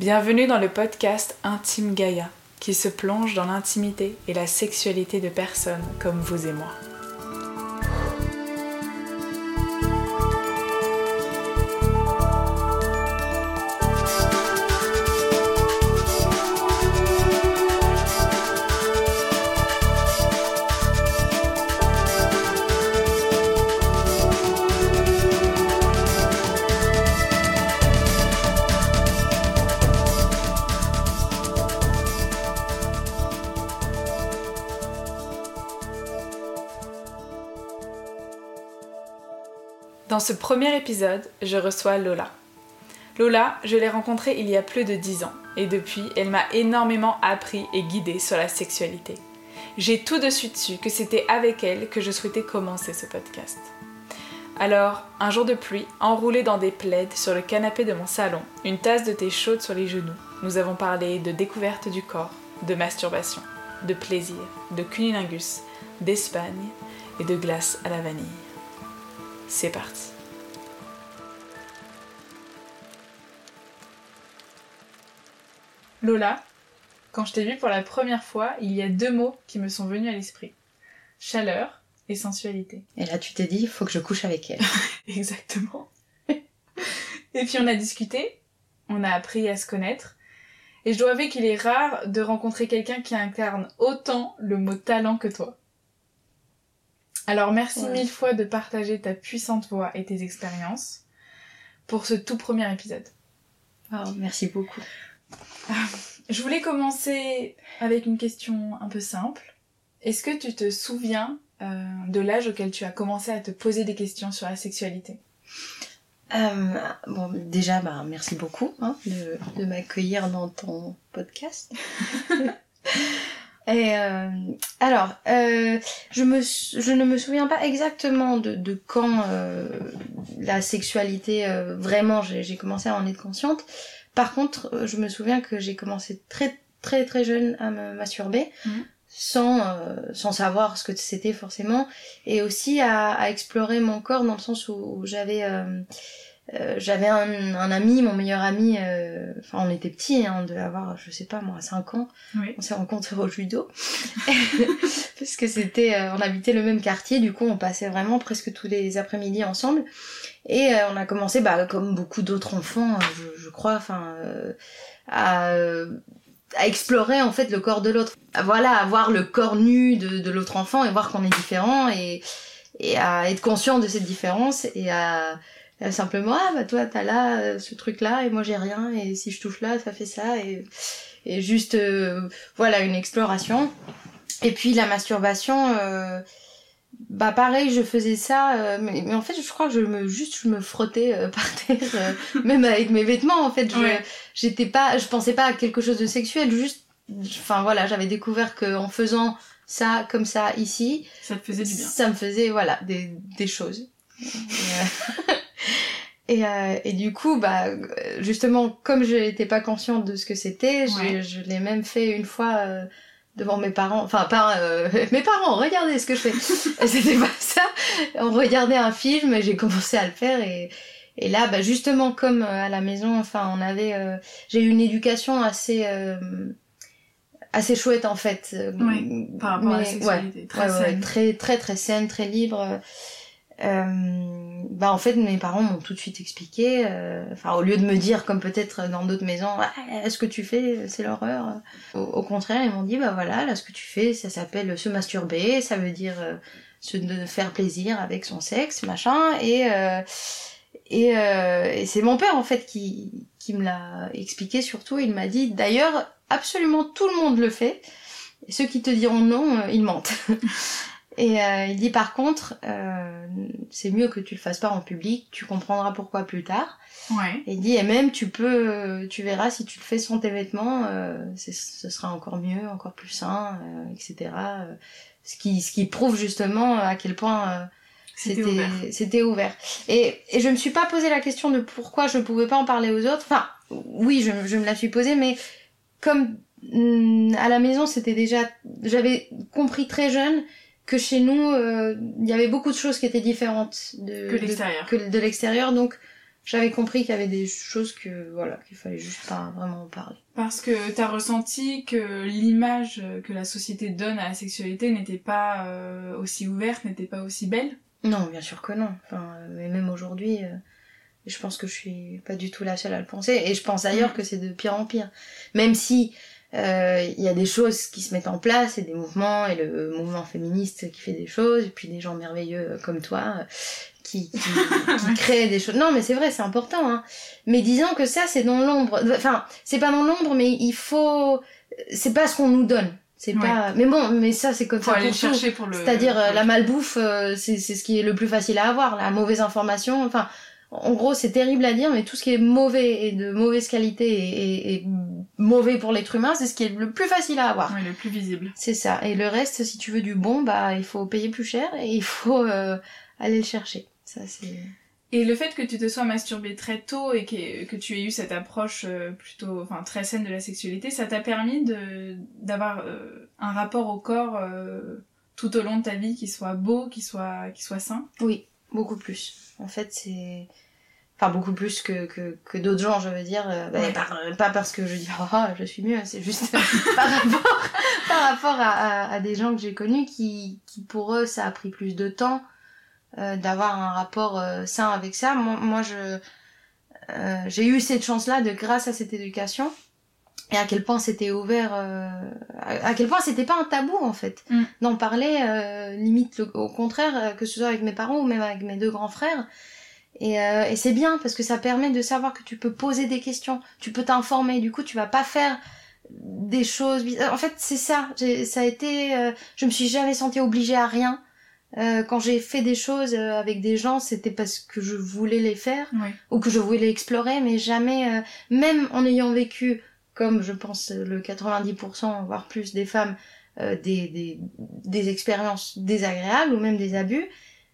Bienvenue dans le podcast Intime Gaïa, qui se plonge dans l'intimité et la sexualité de personnes comme vous et moi. Dans ce premier épisode, je reçois Lola. Lola, je l'ai rencontrée il y a plus de 10 ans et depuis, elle m'a énormément appris et guidée sur la sexualité. J'ai tout de suite su que c'était avec elle que je souhaitais commencer ce podcast. Alors, un jour de pluie, enroulée dans des plaides sur le canapé de mon salon, une tasse de thé chaude sur les genoux, nous avons parlé de découverte du corps, de masturbation, de plaisir, de cunilingus, d'Espagne et de glace à la vanille. C'est parti. Lola, quand je t'ai vue pour la première fois, il y a deux mots qui me sont venus à l'esprit. Chaleur et sensualité. Et là, tu t'es dit, il faut que je couche avec elle. Exactement. et puis on a discuté, on a appris à se connaître. Et je dois avouer qu'il est rare de rencontrer quelqu'un qui incarne autant le mot talent que toi. Alors merci Ouais. mille fois de partager ta puissante voix et tes expériences pour ce tout premier épisode. Oh, merci beaucoup. Je voulais commencer avec une question un peu simple. Est-ce que tu te souviens euh, de l'âge auquel tu as commencé à te poser des questions sur la sexualité? Euh, bon, déjà, bah, merci beaucoup hein, de, de m'accueillir dans ton podcast. Et euh, alors, euh, je, me, je ne me souviens pas exactement de, de quand euh, la sexualité, euh, vraiment, j'ai commencé à en être consciente. Par contre, euh, je me souviens que j'ai commencé très très très jeune à me masturber, Mhm. sans, euh, sans savoir ce que c'était forcément, et aussi à, à explorer mon corps dans le sens où, où j'avais... euh, j'avais un, un ami, mon meilleur ami, euh, enfin on était petits, hein, on devait avoir, je sais pas moi, 5 ans, Oui. on s'est rencontrés au judo, parce que c'était, euh, on habitait le même quartier, du coup on passait vraiment presque tous les après-midi ensemble, et on a commencé, bah, comme beaucoup d'autres enfants, euh, je, je crois, enfin, à, à explorer en fait le corps de l'autre, voilà, à voir le corps nu de, de l'autre enfant et voir qu'on est différent, et, et à être conscient de cette différence, et à euh, simplement ah bah toi t'as là euh, ce truc là et moi j'ai rien et si je touche là ça fait ça et, et juste euh, voilà une exploration et puis la masturbation euh, bah pareil je faisais ça mais, mais en fait je crois que je me juste je me frottais par terre même avec mes vêtements en fait je Ouais. j'étais pas je pensais pas à quelque chose de sexuel juste enfin voilà j'avais découvert que en faisant ça comme ça ici Ça te faisait du bien. ça me faisait, voilà, des, des choses. Et, euh, et, du coup, bah, justement, comme je n'étais pas consciente de ce que c'était, Ouais. je l'ai même fait une fois euh, devant mes parents. Enfin, pas euh, mes parents, regardez ce que je fais. C'était pas ça. On regardait un film et j'ai commencé à le faire et. Et là, bah justement, comme à la maison, enfin, on avait, j'ai eu une éducation assez, assez chouette en fait. Ouais, Par rapport à la sexualité. Très ouais, ouais, saine. très très très saine, très libre. Euh, bah en fait mes parents m'ont tout de suite expliqué, euh, enfin au lieu de me dire comme peut-être dans d'autres maisons, Ah, ce que tu fais c'est l'horreur. Au, contraire ils m'ont dit bah voilà là ce que tu fais ça s'appelle se masturber, ça veut dire euh, se faire plaisir avec son sexe machin et euh, et, euh, et c'est mon père en fait qui qui me l'a expliqué surtout il m'a dit d'ailleurs absolument tout le monde le fait ceux qui te diront non, ils mentent. Et euh, il dit par contre, euh, c'est mieux que tu le fasses pas en public, tu comprendras pourquoi plus tard. Ouais. Et il dit, et même tu peux, euh, tu verras si tu le fais sans tes vêtements, euh, ce sera encore mieux, encore plus sain, euh, etc. Euh, Ce qui, ce qui prouve justement à quel point euh, C'était ouvert. c'était ouvert. Et, et je me suis pas posé la question de pourquoi je pouvais pas en parler aux autres. Enfin, oui, je, je me la suis posée, mais comme hum, à la maison, c'était déjà, j'avais compris très jeune que chez nous, euh, il y avait beaucoup de choses qui étaient différentes de, Que l'extérieur. de l'extérieur. Donc, j'avais compris qu'il y avait des choses que voilà qu'il fallait juste pas vraiment en parler. Parce que t'as ressenti que l'image que la société donne à la sexualité n'était pas euh, aussi ouverte, n'était pas aussi belle? Non, bien sûr que non. Enfin, mais même aujourd'hui, euh, je pense que je suis pas du tout la seule à le penser. Et je pense d'ailleurs Mm. que c'est de pire en pire. Même si euh, il y a des choses qui se mettent en place et des mouvements et le mouvement féministe qui fait des choses et puis des gens merveilleux comme toi euh, qui, qui, qui créent des choses. Non, mais c'est vrai, c'est important. Hein. Mais disons que ça, c'est dans l'ombre. Enfin, c'est pas dans l'ombre, mais il faut. C'est pas ce qu'on nous donne. C'est Ouais. pas. Mais bon, mais ça, c'est comme Faut ça aller chercher pour le. C'est-à-dire euh, la malbouffe, euh, c'est c'est ce qui est le plus facile à avoir, la mauvaise information. Enfin, en gros, c'est terrible à dire, mais tout ce qui est mauvais et de mauvaise qualité et, et- et mauvais pour l'être humain, c'est ce qui est le plus facile à avoir. Ouais, le plus visible. C'est ça. Et le reste, si tu veux du bon, bah il faut payer plus cher et il faut euh, aller le chercher. Ça c'est. Et le fait que tu te sois masturbé très tôt et que, que tu aies eu cette approche euh, plutôt, enfin très saine de la sexualité, ça t'a permis de d'avoir euh, un rapport au corps euh, tout au long de ta vie qui soit beau, qui soit qui soit sain? Oui, beaucoup plus. En fait, c'est. Enfin, beaucoup plus que, que, que d'autres gens, je veux dire. euh, bah, Ouais. par- pas parce que je dis, oh, je suis mieux, c'est juste par rapport, par rapport à, à, à des gens que j'ai connus qui, qui, pour eux, ça a pris plus de temps euh, d'avoir un rapport euh, sain avec ça. Moi, moi je. euh, j'ai eu cette chance-là de grâce à cette éducation et à quel point c'était ouvert euh, à, quel point c'était pas un tabou en fait Mm. d'en parler euh, limite le- au contraire euh, que ce soit avec mes parents ou même avec mes deux grands frères et, euh, et c'est bien parce que ça permet de savoir que tu peux poser des questions tu peux t'informer du coup tu vas pas faire des choses bizarres. en fait c'est ça ça a été euh, je me suis jamais sentie obligée à rien Euh, quand j'ai fait des choses euh, avec des gens c'était parce que je voulais les faire Ouais. ou que je voulais explorer, mais jamais, euh, même en ayant vécu, comme je pense euh, le 90% voire plus des femmes, euh, des, des, des expériences désagréables ou même des abus,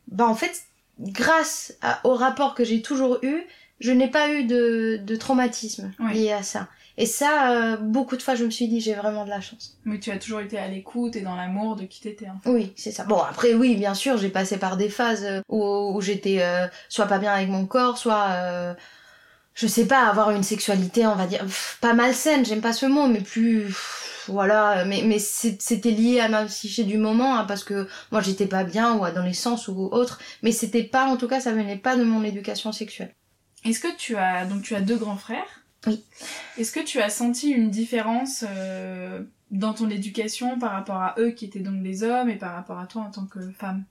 bah en fait, grâce à- au rapport que j'ai toujours eu, je n'ai pas eu de, de traumatisme lié à ça. Et ça, euh, beaucoup de fois, je me suis dit, j'ai vraiment de la chance. Mais tu as toujours été à l'écoute et dans l'amour de qui t'étais. Hein. Oui, c'est ça. Bon, après, oui, bien sûr, j'ai passé par des phases euh, où, où j'étais euh, soit pas bien avec mon corps, soit, euh, je sais pas, avoir une sexualité, on va dire, pff, pas malsaine, j'aime pas ce mot, mais plus, pff, voilà, mais, mais c'était lié à ma psyché du moment, hein, parce que moi j'étais pas bien, ou adolescence, ou autre, mais c'était pas, en tout cas, ça venait pas de mon éducation sexuelle. Est-ce que tu as donc tu as deux grands frères? Oui. Est-ce que tu as senti une différence euh, dans ton éducation par rapport à eux qui étaient donc des hommes et par rapport à toi en tant que femme?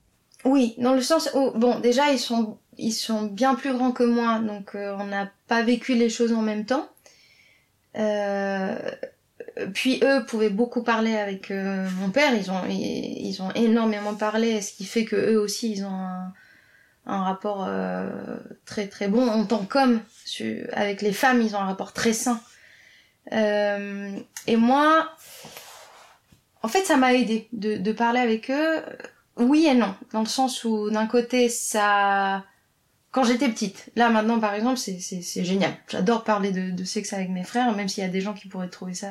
Oui, dans le sens où, bon, déjà, ils sont, ils sont bien plus grands que moi, donc euh, on n'a pas vécu les choses en même temps. Euh, puis eux pouvaient beaucoup parler avec euh, mon père, ils ont, ils, ont énormément parlé, ce qui fait que eux aussi, ils ont un, rapport euh, très très bon en tant qu'hommes. Avec les femmes, ils ont un rapport très sain. Euh, et moi, en fait, ça m'a aidé de, de parler avec eux. Oui et non, dans le sens où d'un côté ça, quand j'étais petite, là maintenant par exemple c'est génial. J'adore parler de sexe avec mes frères, même s'il y a des gens qui pourraient trouver ça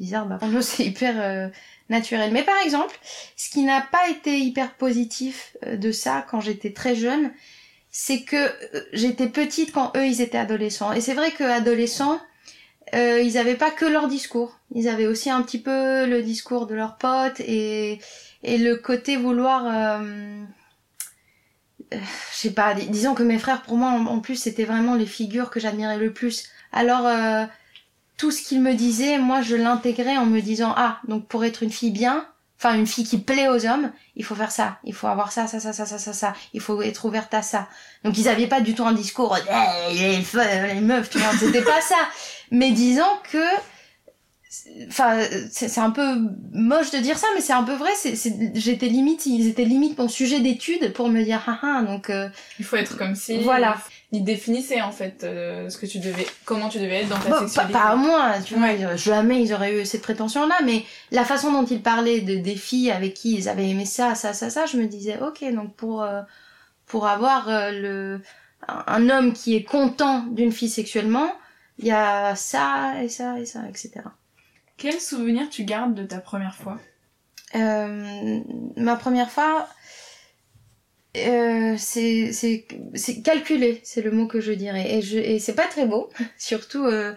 bizarre, bah pour nous c'est hyper euh, naturel. Mais par exemple, ce qui n'a pas été hyper positif euh, de ça quand j'étais très jeune, c'est que euh, j'étais petite quand eux ils étaient adolescents. Et c'est vrai que adolescents, euh, ils avaient pas que leur discours, ils avaient aussi un petit peu le discours de leurs potes et et le côté vouloir je sais pas dis- disons que mes frères pour moi en, en plus c'était vraiment les figures que j'admirais le plus alors euh, tout ce qu'ils me disaient moi je l'intégrais en me disant ah donc pour être une fille bien enfin une fille qui plaît aux hommes il faut faire ça il faut avoir ça ça ça ça ça ça ça il faut être ouverte à ça donc ils avaient pas du tout un discours Eh, les, les meufs tu vois c'était pas ça mais disons que enfin c'est un peu moche de dire ça mais c'est un peu vrai c'est- j'étais limite ils étaient limite mon sujet d'étude pour me dire ah ah donc euh, Il faut être comme si. Voilà. Ils définissaient en fait euh, ce que tu devais, comment tu devais être dans ta bon, pas, sexualité. pas à moi tu vois Ouais. euh, jamais ils auraient eu cette prétention là mais la façon dont ils parlaient de des filles avec qui ils avaient aimé ça ça ça ça je me disais ok donc pour euh, pour avoir euh, le un un homme qui est content d'une fille sexuellement il y a ça et ça et ça etc Quel souvenir tu gardes de ta première fois? Euh, ma première fois, euh, c'est c'est c'est calculé, c'est le mot que je dirais. Et je et c'est pas très beau, surtout euh,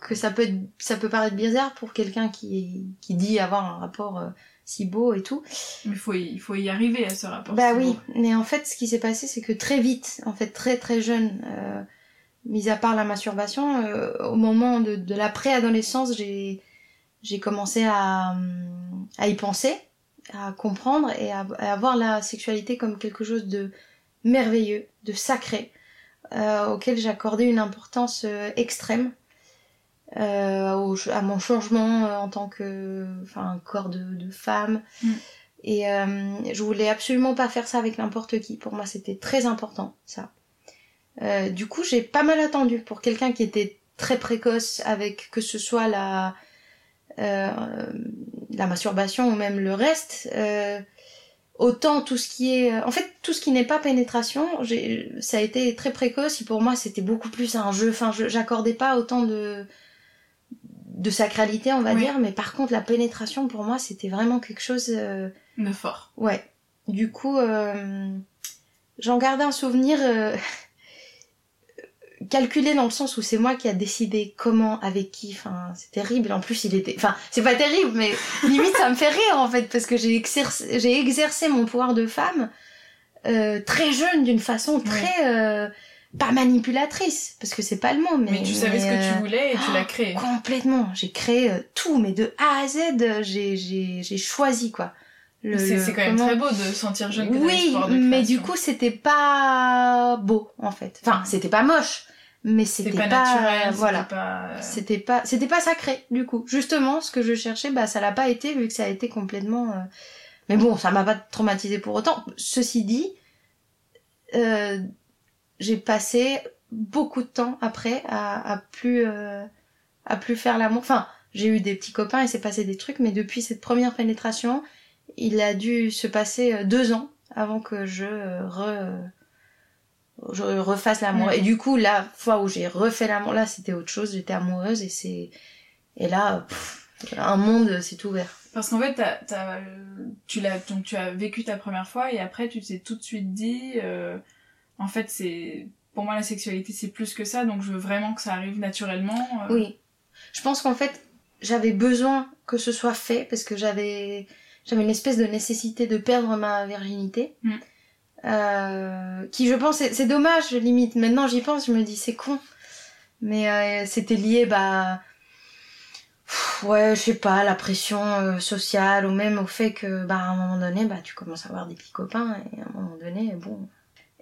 que ça peut ça peut paraître bizarre pour quelqu'un qui qui dit avoir un rapport euh, si beau et tout. Mais faut y- il faut y arriver à ce rapport. Bah oui, beau. mais en fait, ce qui s'est passé, c'est que très vite, en fait, très très jeune, euh, mis à part la masturbation, euh, au moment de, de la préadolescence, j'ai j'ai commencé à, à y penser, à comprendre et à, à avoir la sexualité comme quelque chose de merveilleux, de sacré, euh, auquel j'accordais une importance euh, extrême. euh, au- à mon changement en tant que enfin corps de, de femme Mm. et je voulais absolument pas faire ça avec n'importe qui. Pour moi, c'était très important, ça. Du coup, j'ai pas mal attendu pour quelqu'un qui était très précoce avec que ce soit la euh, la masturbation ou même le reste. euh, autant tout ce qui est, en fait, tout ce qui n'est pas pénétration, ça a été très précoce. Et pour moi, c'était beaucoup plus un jeu. Enfin, je- j'accordais pas autant de de sacralité, on va Oui. dire. Mais par contre, la pénétration, pour moi, c'était vraiment quelque chose. euh, De fort. Ouais. Du coup, euh, j'en garde un souvenir euh, calculé dans le sens où c'est moi qui a décidé comment, avec qui. Enfin, c'est terrible. En plus, il était. Enfin, c'est pas terrible, mais limite ça me fait rire en fait parce que j'ai exercé, j'ai exercé mon pouvoir de femme euh, très jeune d'une façon très euh, pas manipulatrice parce que c'est pas le mot, mais. Mais, tu savais ce que euh, tu voulais et tu l'as créé. Complètement. J'ai créé euh, tout, mais de A à Z, euh, j'ai j'ai j'ai choisi quoi. C'est quand même très beau de sentir jeune que oui, de mais du coup, c'était pas beau, en fait. Enfin, c'était pas moche, mais c'était pas, pas, naturel. voilà. c'était Pas... euh, C'était pas, c'était pas sacré, du coup. Justement, ce que je cherchais, bah, ça l'a pas été, vu que ça a été complètement, euh, mais bon, ça m'a pas traumatisé pour autant. Ceci dit, euh, j'ai passé beaucoup de temps après à, à plus, euh, à plus faire l'amour. Enfin, j'ai eu des petits copains et c'est passé des trucs, mais depuis cette première pénétration, il a dû se passer euh, deux ans avant que je euh, re, je refasse l'amour. Et du coup, la fois où j'ai refait l'amour, là, c'était autre chose. J'étais amoureuse et c'est et là, pff, un monde s'est ouvert. Parce qu'en fait, tu l'as, donc tu as vécu ta première fois et après tu t'es tout de suite dit, euh, en fait, c'est, pour moi la sexualité c'est plus que ça, donc je veux vraiment que ça arrive naturellement. euh. Oui. Je pense qu'en fait, j'avais besoin que ce soit fait parce que j'avais j'avais une espèce de nécessité de perdre ma virginité. Mm. Euh, qui je pense c'est dommage limite maintenant j'y pense je me dis c'est con mais euh, c'était lié bah pff, ouais je sais pas la pression euh, sociale ou même au fait que bah à un moment donné bah tu commences à avoir des petits copains et à un moment donné bon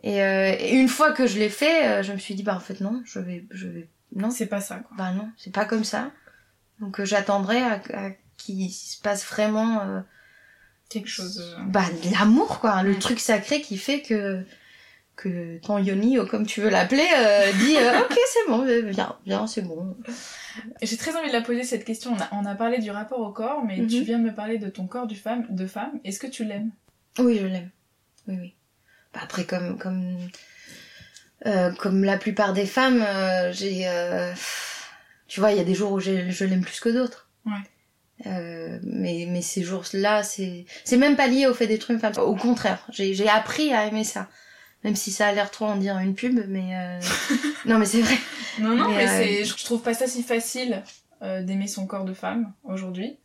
et, et une fois que je l'ai fait je me suis dit bah en fait non je vais je vais non C'est pas ça, quoi. bah non, c'est pas comme ça. Donc j'attendrai à, à qu'il se passe vraiment euh, Quelque chose. euh, bah, l'amour, quoi. Le truc sacré qui fait que, que ton yoni, ou comme tu veux l'appeler, euh, dit euh, Ok, c'est bon, viens, viens, c'est bon. J'ai très envie de la poser cette question. On a, on a parlé du rapport au corps, mais Mhm. tu viens de me parler de ton corps du femme, de femme. Est-ce que tu l'aimes? Oui, je l'aime. Oui, oui. Bah, après, comme, comme, euh, comme la plupart des femmes, j'ai. tu vois, il y a des jours où je l'aime plus que d'autres. Ouais. Euh, mais, mais ces jours-là, c'est c'est même pas lié au fait d'être une femme. Au contraire, j'ai j'ai appris à aimer ça. Même si ça a l'air trop en dire une pub, mais. euh, non, mais c'est vrai. Non, non, mais, Mais, euh, c'est, je trouve pas ça si facile euh, d'aimer son corps de femme aujourd'hui.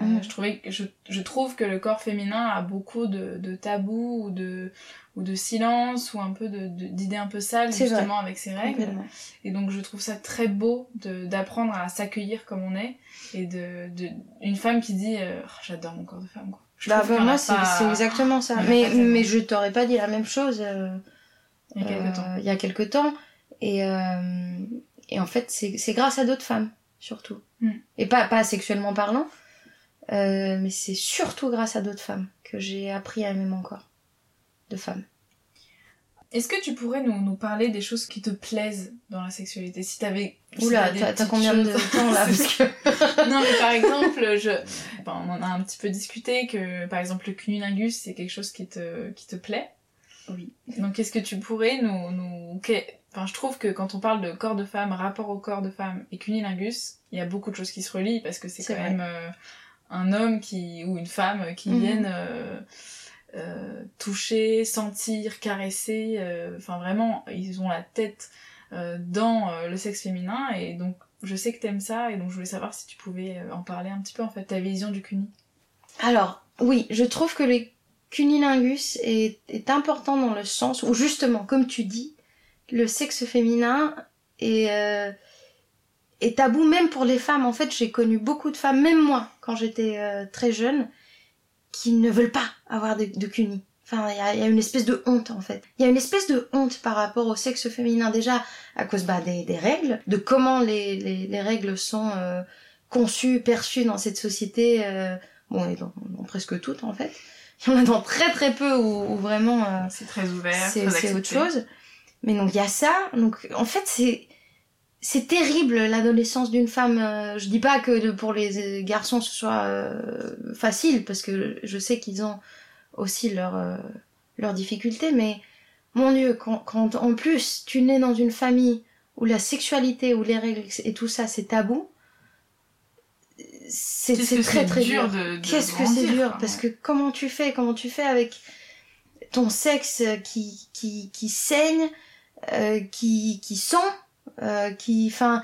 Euh, je, trouvais, je, je trouve que le corps féminin a beaucoup de, de tabous ou de, ou de silence ou un peu d'idées un peu sales vrai. justement avec ses règles. Et donc je trouve ça très beau d'apprendre à s'accueillir comme on est et de, de une femme qui dit euh, Oh, j'adore mon corps de femme quoi. Je Bah, bah, moi, c'est pas- exactement ça. Mais, mais je t'aurais pas dit la même chose. euh, il y a quelque euh, temps. il y a quelque temps. Et, et en fait, c'est c'est grâce à d'autres femmes, surtout. Mm. Et pas, pas sexuellement parlant, euh, mais c'est surtout grâce à d'autres femmes que j'ai appris à aimer mon corps de femme. Est-ce que tu pourrais nous, nous parler des choses qui te plaisent dans la sexualité? Si t'avais. Oula, t'as combien de temps là C'est parce que... non, mais par exemple, je... enfin, on en a un petit peu discuté que, par exemple, le cunnilingus, c'est quelque chose qui te, qui te plaît. Oui. Donc, est-ce que tu pourrais nous... nous... Enfin, je trouve que quand on parle de corps de femme, rapport au corps de femme et cunnilingus, il y a beaucoup de choses qui se relient parce que c'est C'est quand vrai. même euh, un homme qui ou une femme qui Mhm. viennent euh, euh, toucher, sentir, caresser. euh, Enfin, vraiment, ils ont la tête dans le sexe féminin. Et donc, je sais que t'aimes ça. Et donc, je voulais savoir si tu pouvais en parler un petit peu, en fait, ta vision du cuni. Alors, oui, je trouve que le cunilingus est, est important dans le sens où, justement, comme tu dis, le sexe féminin est, est tabou même pour les femmes. En fait, j'ai connu beaucoup de femmes, même moi, quand j'étais euh, très jeune, qui ne veulent pas avoir de, de cuni. Enfin, il y y a une espèce de honte, en fait. Il y a une espèce de honte par rapport au sexe féminin, déjà à cause bah, des, des règles, de comment les, les, les règles sont euh, conçues, perçues dans cette société... euh, bon, et dans, dans presque toutes en fait. Il y en a dans très très peu où, où vraiment euh, C'est très ouvert, c'est autre chose. Mais donc il y a ça. Donc en fait c'est c'est terrible l'adolescence d'une femme. Euh, Je dis pas que pour les euh, garçons ce soit euh, facile parce que je sais qu'ils ont aussi leurs leurs difficultés. Mais mon Dieu, quand, quand en plus tu nais dans une famille où la sexualité, où les règles et tout ça c'est tabou, c'est très très dur. Qu'est-ce que c'est dur. Parce que comment tu fais Comment tu fais avec ton sexe qui qui qui saigne, euh, qui qui sent, euh, qui enfin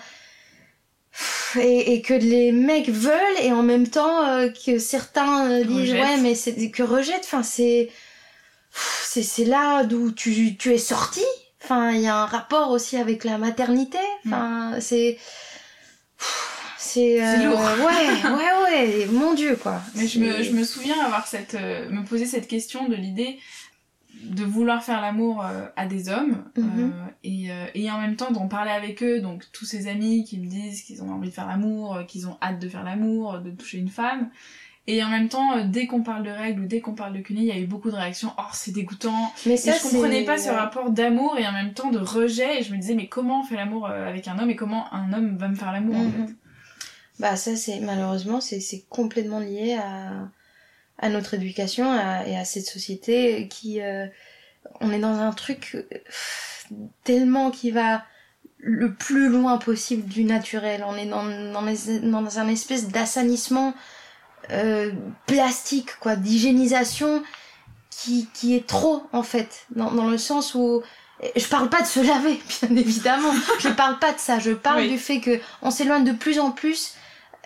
et, et que les mecs veulent et en même temps euh, que certains euh, disent ouais mais c'est que rejettent. Enfin c'est c'est c'est là d'où tu tu es sorti. Enfin il y a un rapport aussi avec la maternité. Enfin c'est c'est C'est euh, lourd. ouais ouais ouais mon dieu quoi. Mais je me, je me souviens avoir cette, euh, me poser cette question de l'idée de vouloir faire l'amour euh, à des hommes Mhm. euh, et, euh, et en même temps d'en parler avec eux, donc tous ces amis qui me disent qu'ils ont envie de faire l'amour, qu'ils ont hâte de faire l'amour, de toucher une femme. Et en même temps, dès qu'on parle de règles ou dès qu'on parle de cuni, il y a eu beaucoup de réactions. Oh, c'est dégoûtant. Mais Et ça, je comprenais pas ce rapport d'amour et en même temps de rejet. Et je me disais, mais comment on fait l'amour avec un homme et comment un homme va me faire l'amour en Mhm. fait? Bah ça c'est malheureusement c'est c'est complètement lié à à notre éducation à- et à cette société qui euh, on est dans un truc tellement qui va le plus loin possible du naturel. On est dans dans, les- dans un espèce d'assainissement euh, plastique quoi, d'hygiénisation qui qui est trop en fait dans dans le sens où je parle pas de se laver, bien évidemment. Je parle pas de ça. Je parle Oui. du fait que on s'éloigne de plus en plus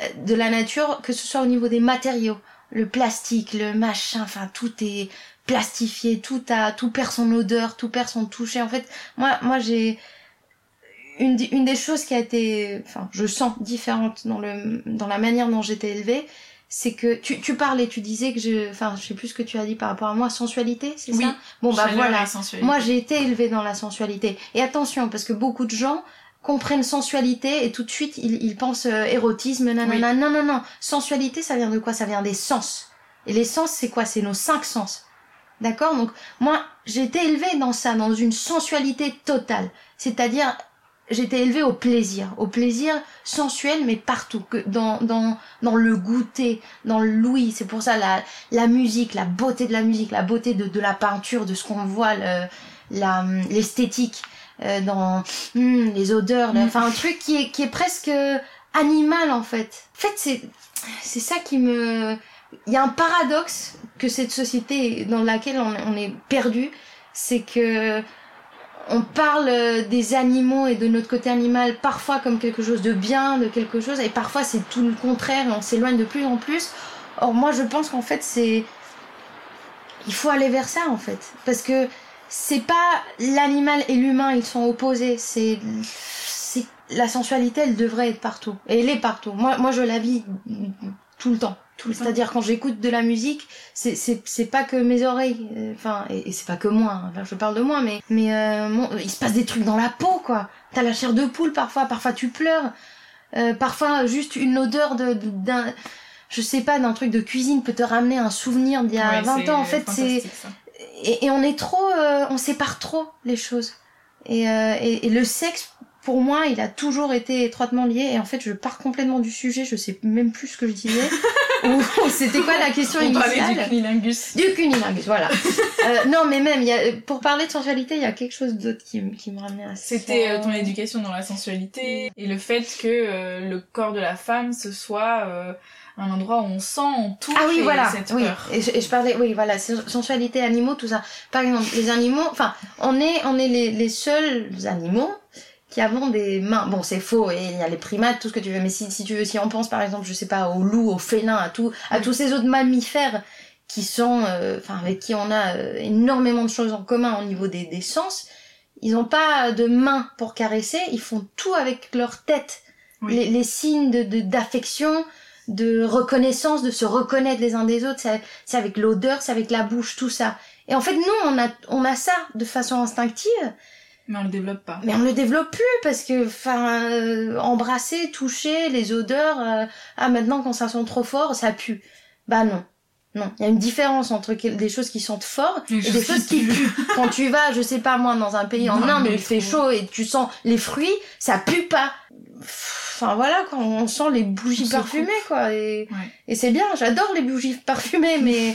euh, de la nature, que ce soit au niveau des matériaux, le plastique, le machin, enfin tout est plastifié, tout a, tout perd son odeur, tout perd son toucher. En fait, moi, moi j'ai une, une des choses qui a été, enfin, je sens différente dans le, dans la manière dont j'étais élevée, c'est que tu, tu parlais, tu disais que je, enfin, je sais plus ce que tu as dit par rapport à moi, sensualité, c'est Oui. ça? Bon bah voilà. Moi, j'ai été élevée dans la sensualité. Et attention, parce que beaucoup de gens comprennent sensualité et tout de suite ils, ils pensent euh, érotisme, nanana. Non, non, non. Sensualité, ça vient de quoi? Ça vient des sens. Et les sens, c'est quoi? C'est nos cinq sens. D'accord? Donc, moi, j'ai été élevée dans ça, dans une sensualité totale. C'est-à-dire, j'ai été élevée au plaisir. Au plaisir sensuel, mais partout. Que dans, dans, dans le goûter, dans l'ouïe. C'est pour ça la, la musique, la beauté de la musique, la beauté de, de la peinture, de ce qu'on voit, le- la l'esthétique, euh, dans hmm, les odeurs, Mm. enfin un truc qui est, qui est presque animal en fait. En fait, c'est c'est ça qui me... Il y a un paradoxe que cette société dans laquelle on, on est perdu, c'est que on parle des animaux et de notre côté animal parfois comme quelque chose de bien, de quelque chose, et parfois c'est tout le contraire et on s'éloigne de plus en plus. Or moi je pense qu'en fait c'est... Il faut aller vers ça en fait. Parce que c'est pas l'animal et l'humain, ils sont opposés. C'est... c'est La sensualité, elle devrait être partout. Et elle est partout. Moi, moi je la vis tout le temps. Tout le temps. C'est-à-dire quand j'écoute de la musique, c'est c'est c'est pas que mes oreilles, euh, enfin et, et c'est pas que moi. hein. Enfin, je parle de moi, mais mais euh, mon- il se passe des trucs dans la peau quoi. T'as la chair de poule parfois, parfois tu pleures, Euh, parfois juste une odeur de de- d'un je sais pas d'un truc de cuisine peut te ramener un souvenir d'il y a Ouais, 20 c'est ans. En fait, c'est. Et, et on est trop, euh, on sépare trop les choses. Et, euh, et, et le sexe, pour moi, il a toujours été étroitement lié. Et en fait, je pars complètement du sujet. Je sais même plus ce que je disais. Ou c'était quoi la question On parlait du initiale cunilingus. Du cunilingus, voilà. Euh, non, mais même, il y a, pour parler de sensualité, il y a quelque chose d'autre qui, me- qui me ramenait à ça. C'était euh, ton éducation dans la sensualité et le fait que euh, le corps de la femme ce soit euh, un endroit où on sent, on touche ah oui, et voilà, cette oui. peur. Et je, et je parlais, oui, voilà, sensualité, animaux, tout ça. Par exemple, les animaux, enfin, on est, on est les, les seuls animaux qui avons des mains. Bon, c'est faux, et il y a les primates, tout ce que tu veux, mais si, si tu veux, si on pense par exemple, je sais pas, aux loups, aux félins, à tout, à tous ces autres mammifères qui sont, euh, enfin, avec qui on a euh, énormément de choses en commun au niveau des, des sens, ils ont pas de mains pour caresser, ils font tout avec leur tête. Oui. Les, les signes de de- d'affection, de reconnaissance, de se reconnaître les uns des autres, c'est avec l'odeur, c'est avec la bouche, tout ça. Et en fait, nous, on a, on a ça de façon instinctive, Mais on le développe pas. mais on le développe plus parce que, enfin, euh, embrasser, toucher, les odeurs, euh, ah maintenant quand ça sent trop fort, ça pue. Bah non. Non, il y a une différence entre des choses qui sentent fort et des choses qui puent. Quand tu vas, je sais pas moi, dans un pays en Inde où il fait chaud et tu sens les fruits, ça pue pas. Enfin voilà, quoi, on sent les bougies On parfumées, quoi. Et, Ouais. et c'est bien, j'adore les bougies parfumées, mais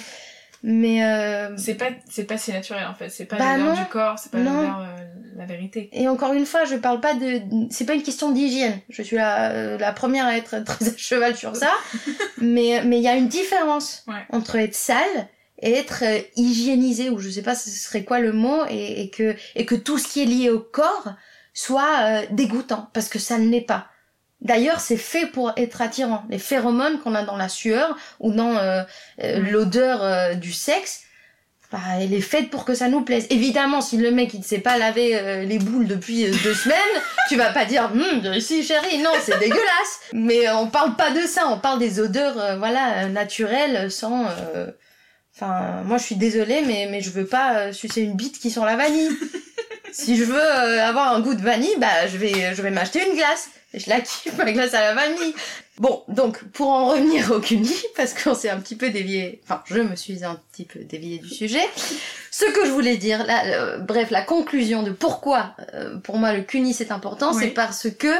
mais euh, C'est pas, c'est pas si naturel en fait. C'est pas Bah l'odeur du corps, c'est pas l'odeur, euh, la vérité. et encore une fois, je parle pas de, c'est pas une question d'hygiène. Je suis la euh, la première à être très à cheval sur ça, mais mais il y a une différence Ouais. entre être sale et être hygiénisé ou je sais pas ce serait quoi le mot et, et que et que tout ce qui est lié au corps soit euh, dégoûtant parce que ça ne l'est pas. D'ailleurs, c'est fait pour être attirant. Les phéromones qu'on a dans la sueur ou dans euh, euh, Mm. l'odeur euh, du sexe, bah, elle est faite pour que ça nous plaise. Évidemment, si le mec il ne sait pas laver euh, les boules depuis euh, deux semaines, tu vas pas dire hum, si chérie, non, c'est dégueulasse. Mais euh, on parle pas de ça, on parle des odeurs, euh, voilà, euh, naturelles, sans. euh, Enfin, moi je suis désolée, mais mais je veux pas euh, sucer une bite qui sent la vanille. si je veux euh, avoir un goût de vanille, bah je vais je vais m'acheter une glace. Et je la kiffe ma glace à la vanille. Bon, donc pour en revenir au CUNY, parce qu'on s'est un petit peu dévié, enfin je me suis un petit peu déviée du sujet. Ce que je voulais dire, là, euh, bref, la conclusion de pourquoi euh, pour moi le CUNY c'est important, Oui. c'est parce que,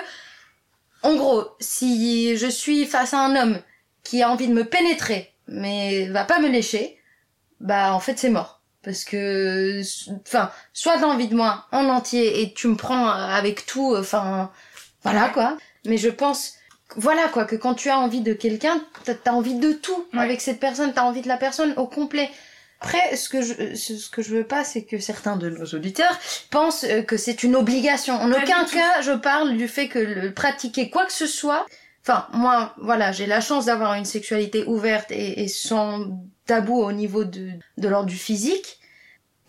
en gros, si je suis face à un homme qui a envie de me pénétrer, mais va pas me lécher, bah en fait c'est mort. Parce que, enfin, soit t'as envie de moi en entier et tu me prends avec tout, enfin, voilà quoi. Mais je pense, voilà quoi, que quand tu as envie de quelqu'un, t'as as envie de tout Ouais. avec cette personne, t'as envie de la personne au complet. Après, ce que je, ce que je veux pas, c'est que certains de nos auditeurs pensent euh, que c'est une obligation. En Pas aucun cas, je parle du fait que le pratiquer quoi que ce soit. Enfin, moi, voilà, j'ai la chance d'avoir une sexualité ouverte et, et sans tabou au niveau de, de l'ordre du physique.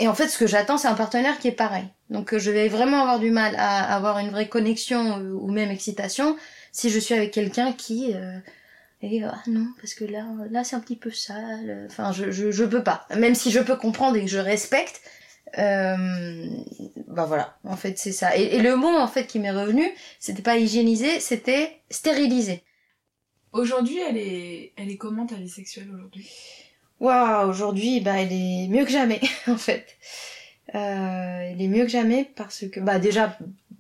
Et en fait, ce que j'attends, c'est un partenaire qui est pareil. Donc, euh, je vais vraiment avoir du mal à avoir une vraie connexion euh, ou même excitation si je suis avec quelqu'un qui euh, est ah non parce que là là c'est un petit peu sale. Enfin, je, je je peux pas. Même si je peux comprendre et que je respecte. Euh, bah voilà, en fait c'est ça. Et, et le mot en fait qui m'est revenu, c'était pas hygiéniser, c'était stériliser. Aujourd'hui, elle est, elle est comment ta vie sexuelle aujourd'hui? Waouh, aujourd'hui, bah, elle est mieux que jamais, en fait. Euh, elle est mieux que jamais parce que, bah, déjà,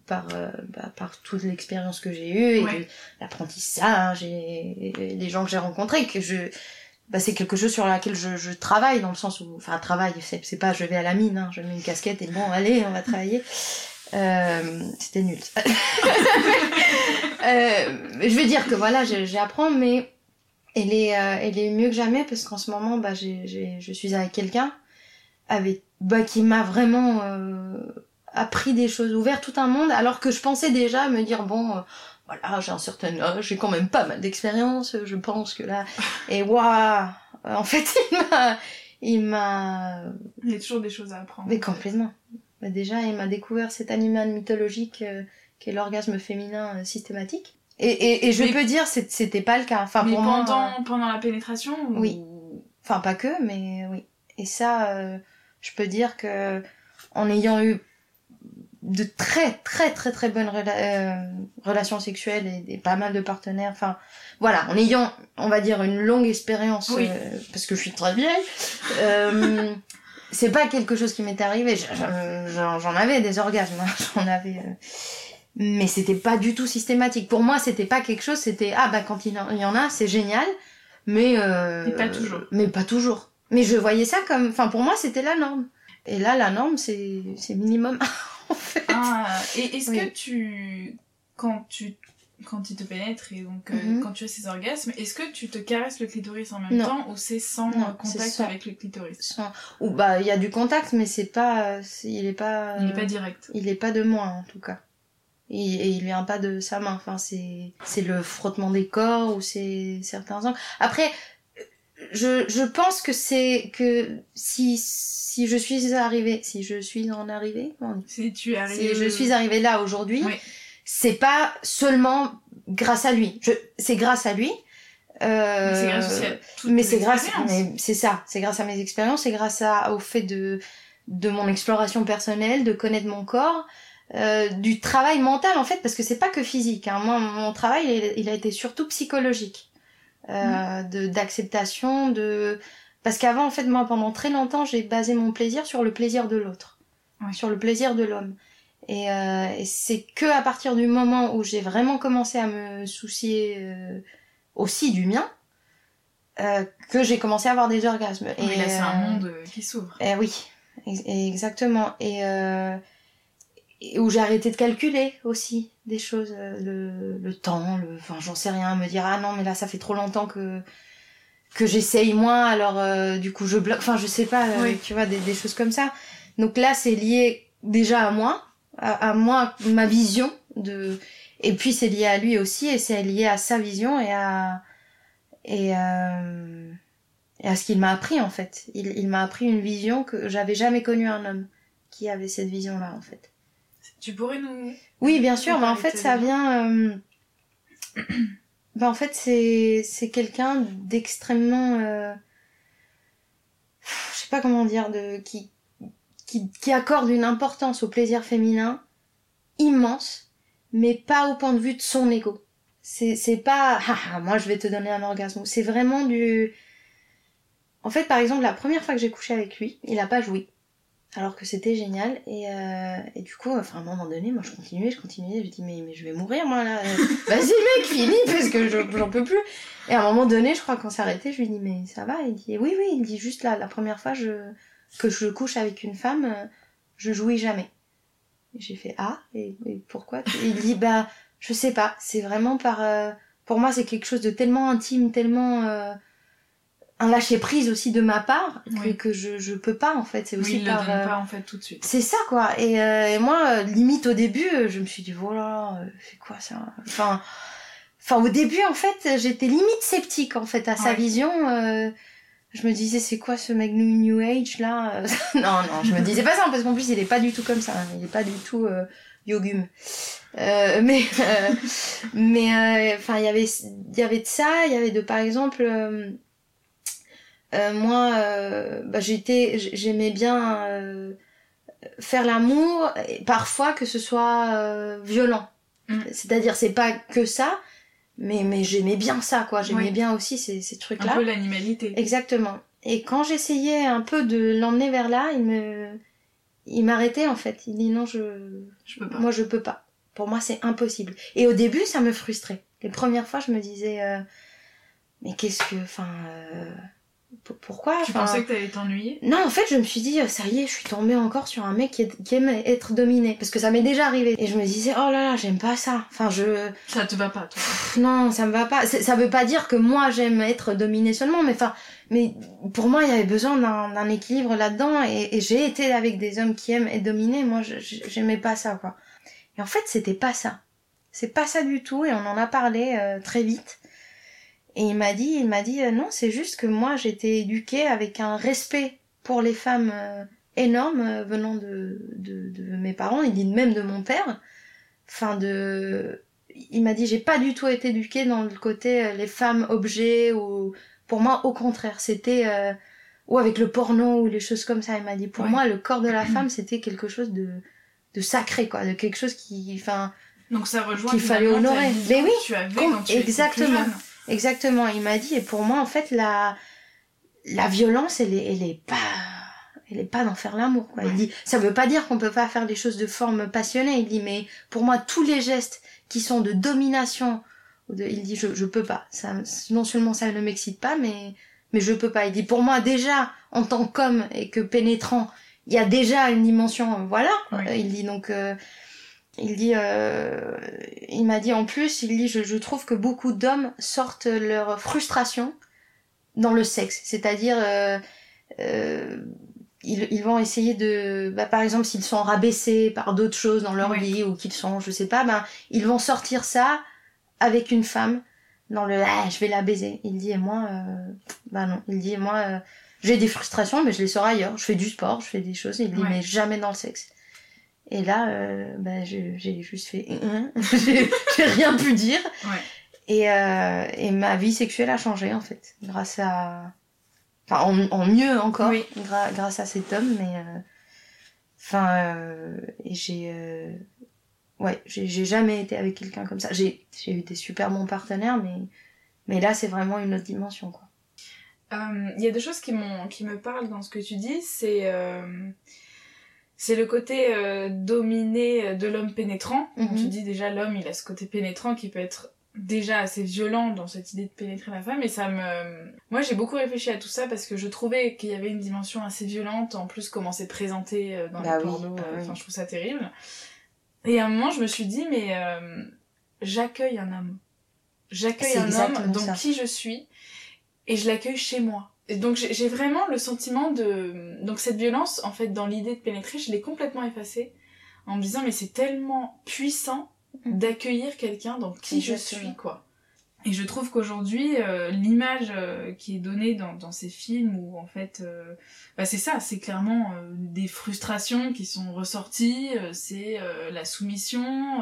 par, euh, bah, par toute l'expérience que j'ai eue et Ouais. l'apprentissage et, et les gens que j'ai rencontrés, que je, bah, c'est quelque chose sur laquelle je, je travaille dans le sens où, enfin, travail, c'est, pas je vais à la mine, hein, je mets une casquette et bon, allez, on va travailler. Euh, c'était nul. euh, je veux dire que voilà, j'ai- j'apprends, mais elle est, euh, elle est mieux que jamais parce qu'en ce moment, bah, j'ai, j'ai, je suis avec quelqu'un avec, bah, qui m'a vraiment euh, appris des choses, ouvert tout un monde, alors que je pensais déjà me dire bon, euh, voilà, j'ai un certain âge, j'ai quand même pas mal d'expérience, je pense que là, et waouh, en fait, il m'a, il m'a, Il y a toujours des choses à apprendre. mais complètement. Bah, déjà, il m'a découvert cet animal mythologique euh, qui est l'orgasme féminin euh, systématique. Et, et, et je Mais- peux dire, c'était pas le cas. Enfin, Mais pour moi, pendant, euh, pendant la pénétration ou- Oui. Enfin, pas que, mais oui. Et ça, euh, je peux dire que en ayant eu de très très très très bonnes rela- euh, relations sexuelles et, et pas mal de partenaires, enfin voilà, en ayant, on va dire, une longue expérience, Oui. euh, parce que je suis très vieille, euh, c'est pas quelque chose qui m'est arrivé. Je- je- J'en j'en avais des orgasmes, hein, j'en avais. Mais c'était pas du tout systématique. Pour moi, c'était pas quelque chose, c'était ah bah quand il y en a, c'est génial, mais euh, Mais pas toujours. Mais pas toujours. Mais je voyais ça comme, enfin pour moi, c'était la norme. Et là, la norme, c'est c'est minimum en fait. Ah, et est-ce Oui. que tu. Quand tu. quand il te pénètre et donc euh, Mhm. quand tu as ces orgasmes, est-ce que tu te caresses le clitoris en même Non. temps ou c'est sans Non, euh, contact sans. avec le clitoris? Sans- Ou bah il y a du contact, mais c'est pas, il est pas, Il n'est euh, pas direct. il est pas de moi en tout cas. Et, et il vient pas de sa main. Enfin c'est, c'est le frottement des corps ou c'est certains angles. Après, je, je pense que c'est que si si je suis arrivée, si je suis en arrivée, comment on dit? Si tu arrives... si je suis arrivée là aujourd'hui, Oui. c'est pas seulement grâce à lui. Je, c'est grâce à lui. Euh, Mais c'est grâce aussi à toutes mais tes c'est grâce, expériences. mais c'est ça, c'est grâce à mes expériences, c'est grâce à, au fait de, de mon exploration personnelle, de connaître mon corps, euh, du travail mental en fait, parce que c'est pas que physique. Hein. Moi, mon travail, il, il a été surtout psychologique, euh, de d'acceptation, de parce qu'avant en fait, moi, pendant très longtemps, j'ai basé mon plaisir sur le plaisir de l'autre, Ouais. sur le plaisir de l'homme. Et, euh, et c'est que à partir du moment où j'ai vraiment commencé à me soucier euh, aussi du mien, euh, que j'ai commencé à avoir des orgasmes. Oui, et là, c'est un euh, monde qui s'ouvre. eh oui, ex- exactement. Et, euh, et où j'ai arrêté de calculer aussi des choses, euh, le, le temps, le, enfin j'en sais rien, me dire ah non mais là ça fait trop longtemps que que j'essaye moins, alors euh, du coup je bloque, enfin je sais pas, euh, Oui. tu vois des, des choses comme ça. Donc là c'est lié déjà à moi, à, à moi ma vision de, et puis c'est lié à lui aussi et c'est lié à sa vision et à et euh, et à ce qu'il m'a appris en fait. Il, il m'a appris une vision que j'avais jamais connue un homme qui avait cette vision-là en fait. Tu pourrais nous... Oui, bien sûr, mais en fait ça vient. euh, ben, en fait c'est c'est quelqu'un d'extrêmement. euh, Je sais pas comment dire de qui qui qui accorde une importance au plaisir féminin immense, mais pas au point de vue de son ego. C'est c'est pas ah, ah, moi je vais te donner un orgasme. C'est vraiment du. En fait, par exemple, la première fois que j'ai couché avec lui, il a pas joui. Alors que c'était génial. Et, euh, et du coup, enfin, à un moment donné, moi je continuais, je continuais. Je dis, mais, mais je vais mourir moi là. Vas-y mec, finis parce que je- j'en peux plus. Et à un moment donné, je crois qu'on s'est arrêté, je lui dis, mais ça va? Il dit, oui, oui, il dit juste là, la première fois je... que je couche avec une femme, euh, je jouis jamais. J'ai fait, ah, et, et pourquoi? Et Il dit, bah, je sais pas, c'est vraiment par. euh, Pour moi, c'est quelque chose de tellement intime, tellement. euh, un lâcher prise aussi de ma part que, Oui. que je, je peux pas en fait c'est Oui, aussi le par donne euh, pas en fait tout de suite. c'est ça quoi. Et, euh, et moi, euh, limite au début, euh, je me suis dit, voilà, là, c'est quoi ça? Enfin, enfin au début en fait, j'étais limite sceptique en fait à sa vision. euh, je me disais, c'est quoi ce mec new, new age là Non, non, je me disais pas ça parce qu'en plus il est pas du tout comme ça. hein, Il est pas du tout euh, yogum. Euh, mais euh, mais euh, enfin il y avait il y avait de ça, il y avait de par exemple. Euh, moi, euh, bah, j'étais, j'aimais bien euh, faire l'amour, parfois que ce soit violent. Mm. C'est-à-dire, c'est pas que ça, mais, mais j'aimais bien ça, quoi. J'aimais Oui. bien aussi ces, ces Un trucs-là. peu l'animalité. Exactement. Et quand j'essayais un peu de l'emmener vers là, il me, il m'arrêtait en fait. Il dit non, je, Je peux pas. moi je peux pas. Pour moi c'est impossible. Et au début ça me frustrait. Les premières fois je me disais, euh, mais qu'est-ce que, enfin, euh, pourquoi Tu enfin, pensais que t'allais t'ennuyer? Non, en fait, je me suis dit, euh, ça y est, je suis tombée encore sur un mec qui, est- qui aime être dominé. Parce que ça m'est déjà arrivé. Et je me disais, oh là là, j'aime pas ça. Enfin, je. Ça te va pas, toi. Pff, non, ça me va pas. Ça veut pas dire que moi, j'aime être dominée seulement. Mais enfin, mais pour moi, il y avait besoin d'un équilibre là-dedans. Et, et j'ai été avec des hommes qui aiment être dominés. Moi, j'aimais pas ça, quoi. Et en fait, c'était pas ça. C'est pas ça du tout. Et on en a parlé euh, très vite. Et il m'a dit, il m'a dit, euh, non, c'est juste que moi, j'étais éduquée avec un respect pour les femmes euh, énorme euh, venant de, de, de mes parents. Il dit même de mon père. Enfin, de, il m'a dit, j'ai pas du tout été éduquée dans le côté euh, les femmes objets ou, pour moi, au contraire, c'était, euh, ou avec le porno ou les choses comme ça. Il m'a dit, pour Ouais. moi, le corps de la femme, c'était quelque chose de, de sacré, quoi, de quelque chose qui, enfin, Donc ça rejoint Qu'il fallait honorer. Mais oui, tu avais com- quand tu étais plus exactement. jeune. Exactement, il m'a dit, et pour moi, en fait, la, la violence, elle est, elle est pas, elle est pas d'en faire l'amour, quoi. Il Ouais. dit, ça veut pas dire qu'on peut pas faire des choses de forme passionnée, il dit, mais pour moi, tous les gestes qui sont de domination, de, il dit, je, je peux pas. Ça, non seulement ça ne m'excite pas, mais, mais je peux pas. Il dit, pour moi, déjà, en tant qu'homme et que pénétrant, il y a déjà une dimension, voilà. Euh, Il dit donc, euh, Il dit, euh, il m'a dit en plus, il dit, je, je trouve que beaucoup d'hommes sortent leur frustration dans le sexe, c'est-à-dire euh, euh, ils, ils, vont essayer de, bah, par exemple, s'ils sont rabaissés par d'autres choses dans leur vie ou qu'ils sont, je sais pas, ben ils vont sortir ça avec une femme dans le, ah, je vais la baiser. Il dit et moi, euh, bah non, il dit et moi, euh, j'ai des frustrations, mais je les sors ailleurs. Je fais du sport, je fais des choses. Il dit Ouais. mais jamais dans le sexe. Et là, euh, bah, j'ai juste fait, j'ai j'ai rien pu dire. Ouais. Et, euh, et ma vie sexuelle a changé en fait, grâce à, enfin en, en mieux encore, Oui. gra- grâce à cet homme. Mais euh, enfin, euh, j'ai, euh, ouais, j'ai jamais été avec quelqu'un comme ça. J'ai j'ai eu des super bons partenaires, mais mais là c'est vraiment une autre dimension quoi. Il y a deux choses qui, qui me parlent dans ce que tu dis, c'est c'est le côté euh, dominé de l'homme pénétrant. Comme Mhm. Tu dis déjà l'homme, il a ce côté pénétrant qui peut être déjà assez violent dans cette idée de pénétrer la femme et ça me moi j'ai beaucoup réfléchi à tout ça parce que je trouvais qu'il y avait une dimension assez violente en plus comment c'est présenté euh, dans Bah les oui, pornos bah euh, oui. enfin je trouve ça terrible et à un moment je me suis dit mais euh, j'accueille un homme j'accueille un homme dans ça. qui je suis et je l'accueille chez moi et donc j'ai vraiment le sentiment de donc cette violence en fait dans l'idée de pénétrer je l'ai complètement effacée en me disant mais c'est tellement puissant Mhm. d'accueillir quelqu'un dans qui je suis quoi et je trouve qu'aujourd'hui euh, l'image euh, qui est donnée dans, dans ces films où en fait euh, bah c'est ça c'est clairement des frustrations qui sont ressorties c'est la soumission.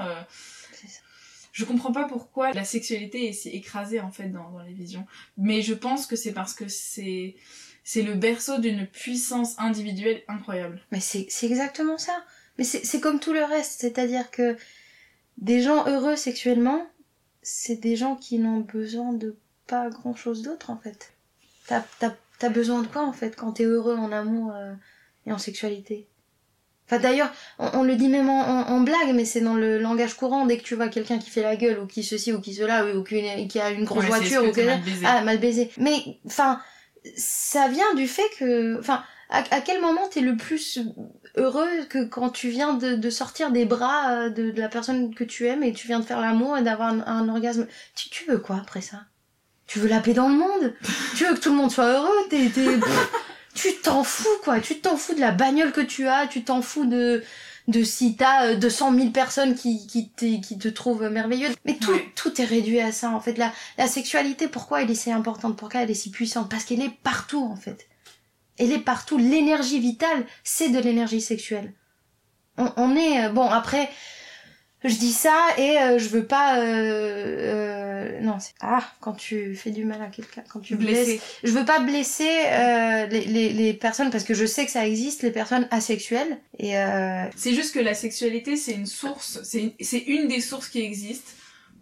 Je comprends pas pourquoi la sexualité est si écrasée en fait dans, les visions mais je pense que c'est parce que c'est le berceau d'une puissance individuelle incroyable Mais c'est exactement ça. Mais c'est comme tout le reste, c'est-à-dire que des gens heureux sexuellement, c'est des gens qui n'ont besoin de pas grand-chose d'autre en fait. T'as besoin de quoi en fait quand t'es heureux en amour euh, et en sexualité? Enfin d'ailleurs, on, on le dit même en, en- en blague, mais c'est dans le langage courant, dès que tu vois quelqu'un qui fait la gueule, ou qui ceci, ou qui cela, ou qui, qui a une grosse Ouais, voiture, ou que mal baisé. Ah, mal baisé. Mais, enfin, ça vient du fait que... Enfin, à, à quel moment t'es le plus heureux que quand tu viens de, de sortir des bras euh, de, de la personne que tu aimes et tu viens de faire l'amour et d'avoir un, un orgasme? Tu, tu veux quoi après ça? Tu veux la paix dans le monde? Tu veux que tout le monde soit heureux? T'es, Tu t'en fous quoi Tu t'en fous de la bagnole que tu as Tu t'en fous de de si t'as euh, 200 000 personnes qui, qui, qui te trouvent merveilleuse. Mais tout, Ouais. tout est réduit à ça, en fait. La, la sexualité, pourquoi elle est si importante? Pourquoi elle est si puissante? Parce qu'elle est partout, en fait. Elle est partout. L'énergie vitale, c'est de l'énergie sexuelle. On, on est... euh, bon, après, je dis ça et euh, je veux pas... Euh, euh, non, c'est... Ah, quand tu fais du mal à quelqu'un, quand tu blesses... Je veux pas blesser euh, les, les, les personnes, parce que je sais que ça existe, les personnes asexuelles. Et... Euh, C'est juste que la sexualité, c'est une source, c'est c'est une des sources qui existent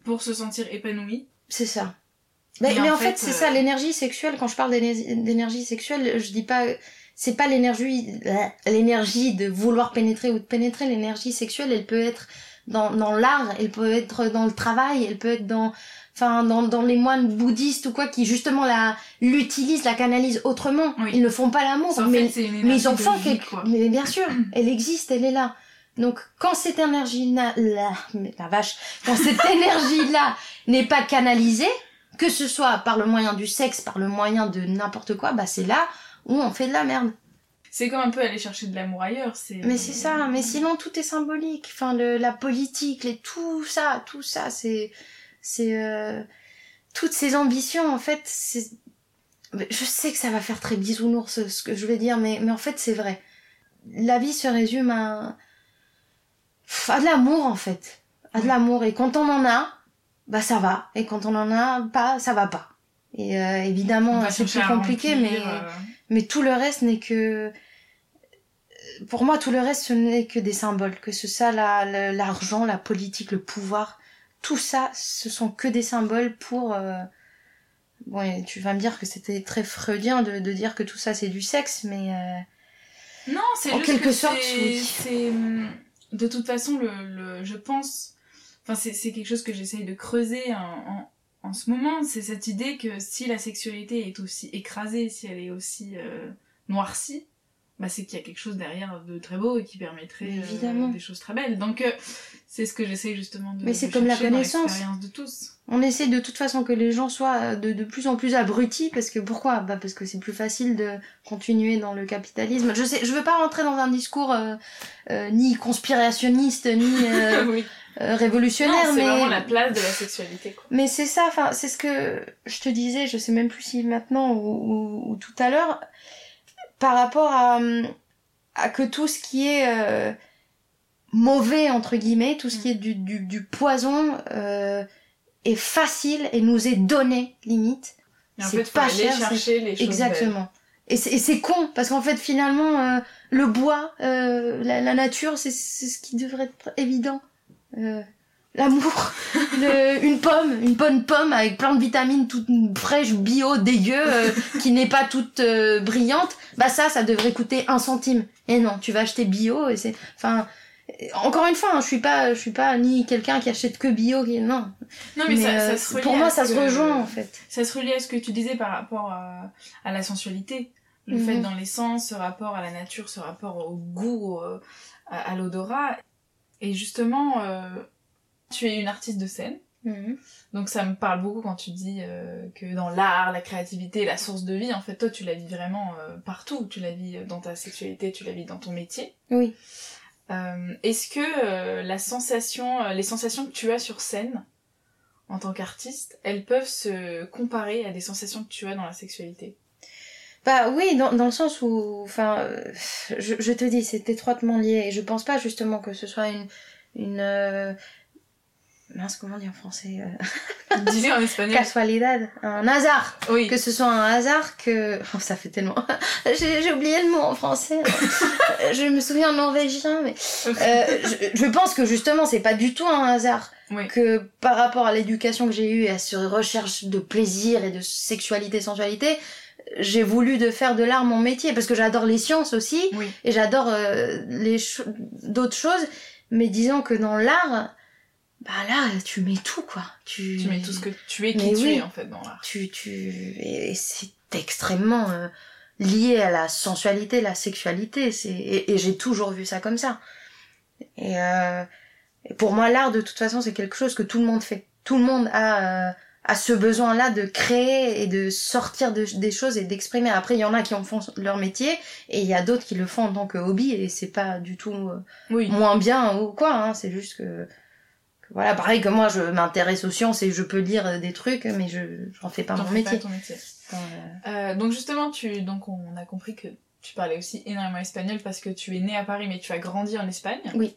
pour se sentir épanoui. C'est ça. Mais, Mais mais en en fait, fait, c'est euh, ça, l'énergie sexuelle, quand je parle d'éner- d'énergie sexuelle, je dis pas, c'est pas l'énergie, l'énergie de vouloir pénétrer ou de pénétrer, l'énergie sexuelle, elle peut être dans, dans l'art, elle peut être dans le travail, elle peut être dans, enfin, dans, dans les moines bouddhistes ou quoi, qui justement la, l'utilisent, la canalisent autrement. Oui. Ils ne font pas l'amour, mais fait, mais énergie ils en font quelque... Mais bien sûr, elle existe, elle est là. Donc quand cette énergie-là, là, mais la vache, quand cette énergie-là n'est pas canalisée, que ce soit par le moyen du sexe, par le moyen de n'importe quoi, bah c'est là où on fait de la merde. C'est comme un peu aller chercher de l'amour ailleurs. C'est. Mais c'est ça, mais sinon tout est symbolique. Enfin, le, la politique, les, tout ça, tout ça, c'est... c'est euh, toutes ces ambitions, en fait, c'est... Je sais que ça va faire très bisounours ce ce que je vais dire, mais, mais en fait c'est vrai. La vie se résume à... à de l'amour, en fait. À de l'amour. Et quand on en a, bah ça va. Et quand on en a pas, ça va pas. Et euh, évidemment, c'est plus compliqué, remplir, mais... euh, Mais tout le reste n'est que... Pour moi, tout le reste, ce n'est que des symboles. Que ce soit la- la- l'argent, la politique, le pouvoir, tout ça, ce sont que des symboles pour... euh, Bon, tu vas me dire que c'était très freudien de, de dire que tout ça, c'est du sexe, mais... euh, Non, c'est En quelque que sorte, oui. C'est de toute façon le, le je pense. Enfin, c'est c'est quelque chose que j'essaye de creuser en, en, en ce moment. C'est cette idée que si la sexualité est aussi écrasée, si elle est aussi euh, noircie, bah, c'est qu'il y a quelque chose derrière de très beau et qui permettrait euh, des choses très belles. Donc euh, c'est ce que j'essaie justement de Mais c'est de comme la connaissance. de tous. On essaie de toute façon que les gens soient de, de plus en plus abrutis parce que pourquoi? Bah parce que c'est plus facile de continuer dans le capitalisme. Je sais, je veux pas rentrer dans un discours euh, euh, ni conspirationniste ni euh, oui. Euh, Non, révolutionnaire, c'est mais vraiment la place de la sexualité. Quoi. mais c'est ça. Enfin, c'est ce que je te disais. Je sais même plus si maintenant ou, ou- ou tout à l'heure par rapport à à que tout ce qui est euh, mauvais entre guillemets, tout ce qui est du, du, du poison euh, est facile et nous est donné limite. En C'est fait, pas cher, chercher les choses Exactement. Et c'est et c'est con parce qu'en fait finalement euh, le bois, euh, la, la nature, c'est c'est ce qui devrait être évident. Euh, L'amour, une pomme, une bonne pomme avec plein de vitamines, toute fraîche, bio, dégueu, euh, qui n'est pas toute euh, brillante. Bah ça, ça devrait coûter un centime. Et non, tu vas acheter bio et c'est, enfin, encore une fois, hein, je suis pas, je suis pas ni quelqu'un qui achète que bio, qui non. Non, mais, ça, ça se relie pour moi, ça se que- rejoint en fait. Ça se relie à ce que tu disais par rapport à, à la sensualité. Le Mhm. fait dans les sens, ce rapport à la nature, ce rapport au goût, à l'odorat. Et justement, euh, tu es une artiste de scène. Mhm. Donc ça me parle beaucoup quand tu dis euh, que dans l'art, la créativité, la source de vie, en fait, toi, tu la vis vraiment euh, partout. Tu la vis dans ta sexualité, tu la vis dans ton métier. Oui. Euh, Est-ce que la sensation, les sensations que tu as sur scène en tant qu'artiste, elles peuvent se comparer à des sensations que tu as dans la sexualité? Bah oui, dans, dans le sens où, enfin, euh, je, je te dis, c'est étroitement lié. Et je pense pas justement que ce soit une, une, euh, mince, comment on dit en français, euh, en espagnol. casualidad, un hasard. Oui. Que ce soit un hasard que, oh, ça fait tellement, j'ai oublié le mot en français. je me souviens en norvégien, mais euh, je, je pense que justement, c'est pas du tout un hasard Oui. que par rapport à l'éducation que j'ai eue et à ce recherche de plaisir et de sexualité, sensualité, j'ai voulu de faire de l'art mon métier parce que j'adore les sciences aussi Oui. et j'adore euh, les cho- d'autres choses mais disons que dans l'art bah là tu mets tout quoi tu Tu mets tout ce que tu es, Mais qui tu oui. es, en fait, dans l'art. tu tu et c'est extrêmement euh, lié à la sensualité la sexualité c'est et, et j'ai toujours vu ça comme ça et, euh, et pour moi l'art de toute façon c'est quelque chose que tout le monde fait tout le monde a a ce besoin là de créer et de sortir de- des choses et d'exprimer après il y en a qui en font leur métier et il y a d'autres qui le font en tant que hobby et c'est pas du tout euh, Oui. moins bien ou quoi hein, c'est juste que, que voilà pareil que moi je m'intéresse aux sciences et je peux lire des trucs mais je j'en fais pas mon fais pas métier ton métier. Enfin, euh, Euh, donc justement, tu, donc on a compris que tu parlais aussi énormément espagnol parce que tu es né à Paris mais tu as grandi en Espagne. Oui.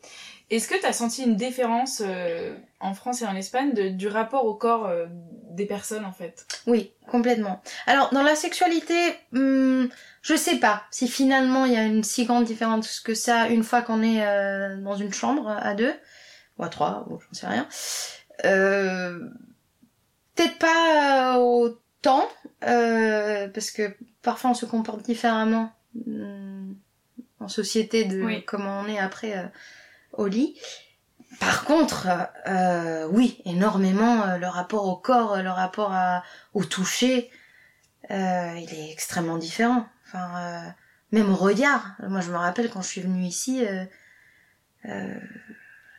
Est-ce que tu as senti une différence euh, en France et en Espagne de- du rapport au corps euh, des personnes en fait? Oui, complètement. Alors, dans la sexualité, hum, je sais pas si finalement il y a une si grande différence que ça une fois qu'on est euh, dans une chambre à deux, ou à trois, ou j'en sais rien. Peut-être pas autant, parce que parfois on se comporte différemment en société de Oui. comment on est après euh, au lit. Par contre, euh, oui, énormément euh, le rapport au corps, euh, le rapport à, au toucher, euh, il est extrêmement différent. Enfin, euh, même au regard. Moi, je me rappelle quand je suis venue ici, euh, euh,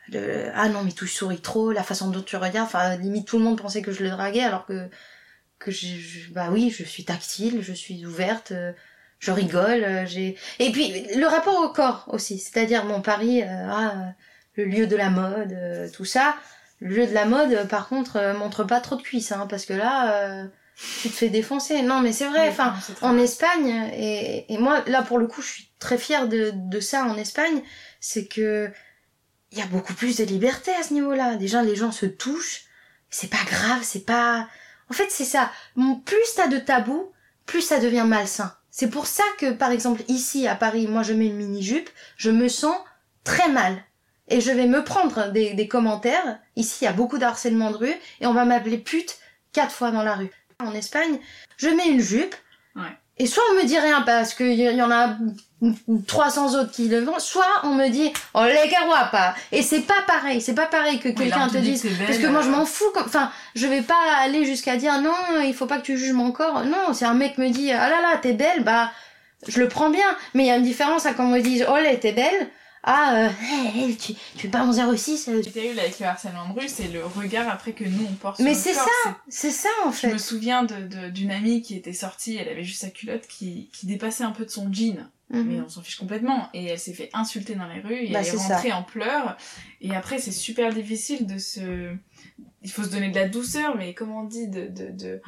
le- ah non, mais tu souris trop, la façon dont tu regardes. Enfin, limite tout le monde pensait que je le draguais, alors que que je, je- bah oui, je suis tactile, je suis ouverte. Je rigole, euh, j'ai et puis le rapport au corps aussi, c'est-à-dire mon Paris, euh, ah, euh, le lieu de la mode, euh, tout ça. Le lieu de la mode, par contre, euh, montre pas trop de cuisses, hein, parce que là, euh, tu te fais défoncer. Non, mais c'est vrai, enfin, en. Espagne, et, et moi, là, pour le coup, je suis très fière de, de ça en Espagne, c'est que il y a beaucoup plus de liberté à ce niveau-là. Déjà, les gens se touchent, c'est pas grave, c'est pas... En fait, c'est ça. Plus t'as de tabous, plus ça devient malsain. C'est pour ça que, par exemple, ici, à Paris, moi, je mets une mini-jupe, je me sens très mal. Et je vais me prendre des, des commentaires. Ici, il y a beaucoup d'harcèlement de rue, et on va m'appeler pute quatre fois dans la rue. En Espagne, je mets une jupe, Ouais. et soit on me dit rien parce qu'il y en a 300 autres qui le font, soit on me dit oh les guapa et c'est pas pareil, c'est pas pareil que là, quelqu'un te dise que parce que moi je euh, m'en fous comme enfin je vais pas aller jusqu'à dire non il faut pas que tu juges mon corps non si un mec me dit ah là là t'es belle bah je le prends bien, mais il y a une différence à quand on me dise oh elle était belle. Ah, euh, hey, tu, tu es pas en 06 euh, terrible avec le harcèlement de rue, c'est le regard après que nous on porte Mais c'est ça, c'est ça en Je fait. me souviens de- de- d'une amie qui était sortie, elle avait juste sa culotte qui, qui dépassait un peu de son jean. Mhm. Mais on s'en fiche complètement. Et elle s'est fait insulter dans les rues et Bah, elle est c'est ça. rentrée en pleurs. Et après, c'est super difficile de se... Il faut se donner de la douceur, mais comment on dit de... de, de...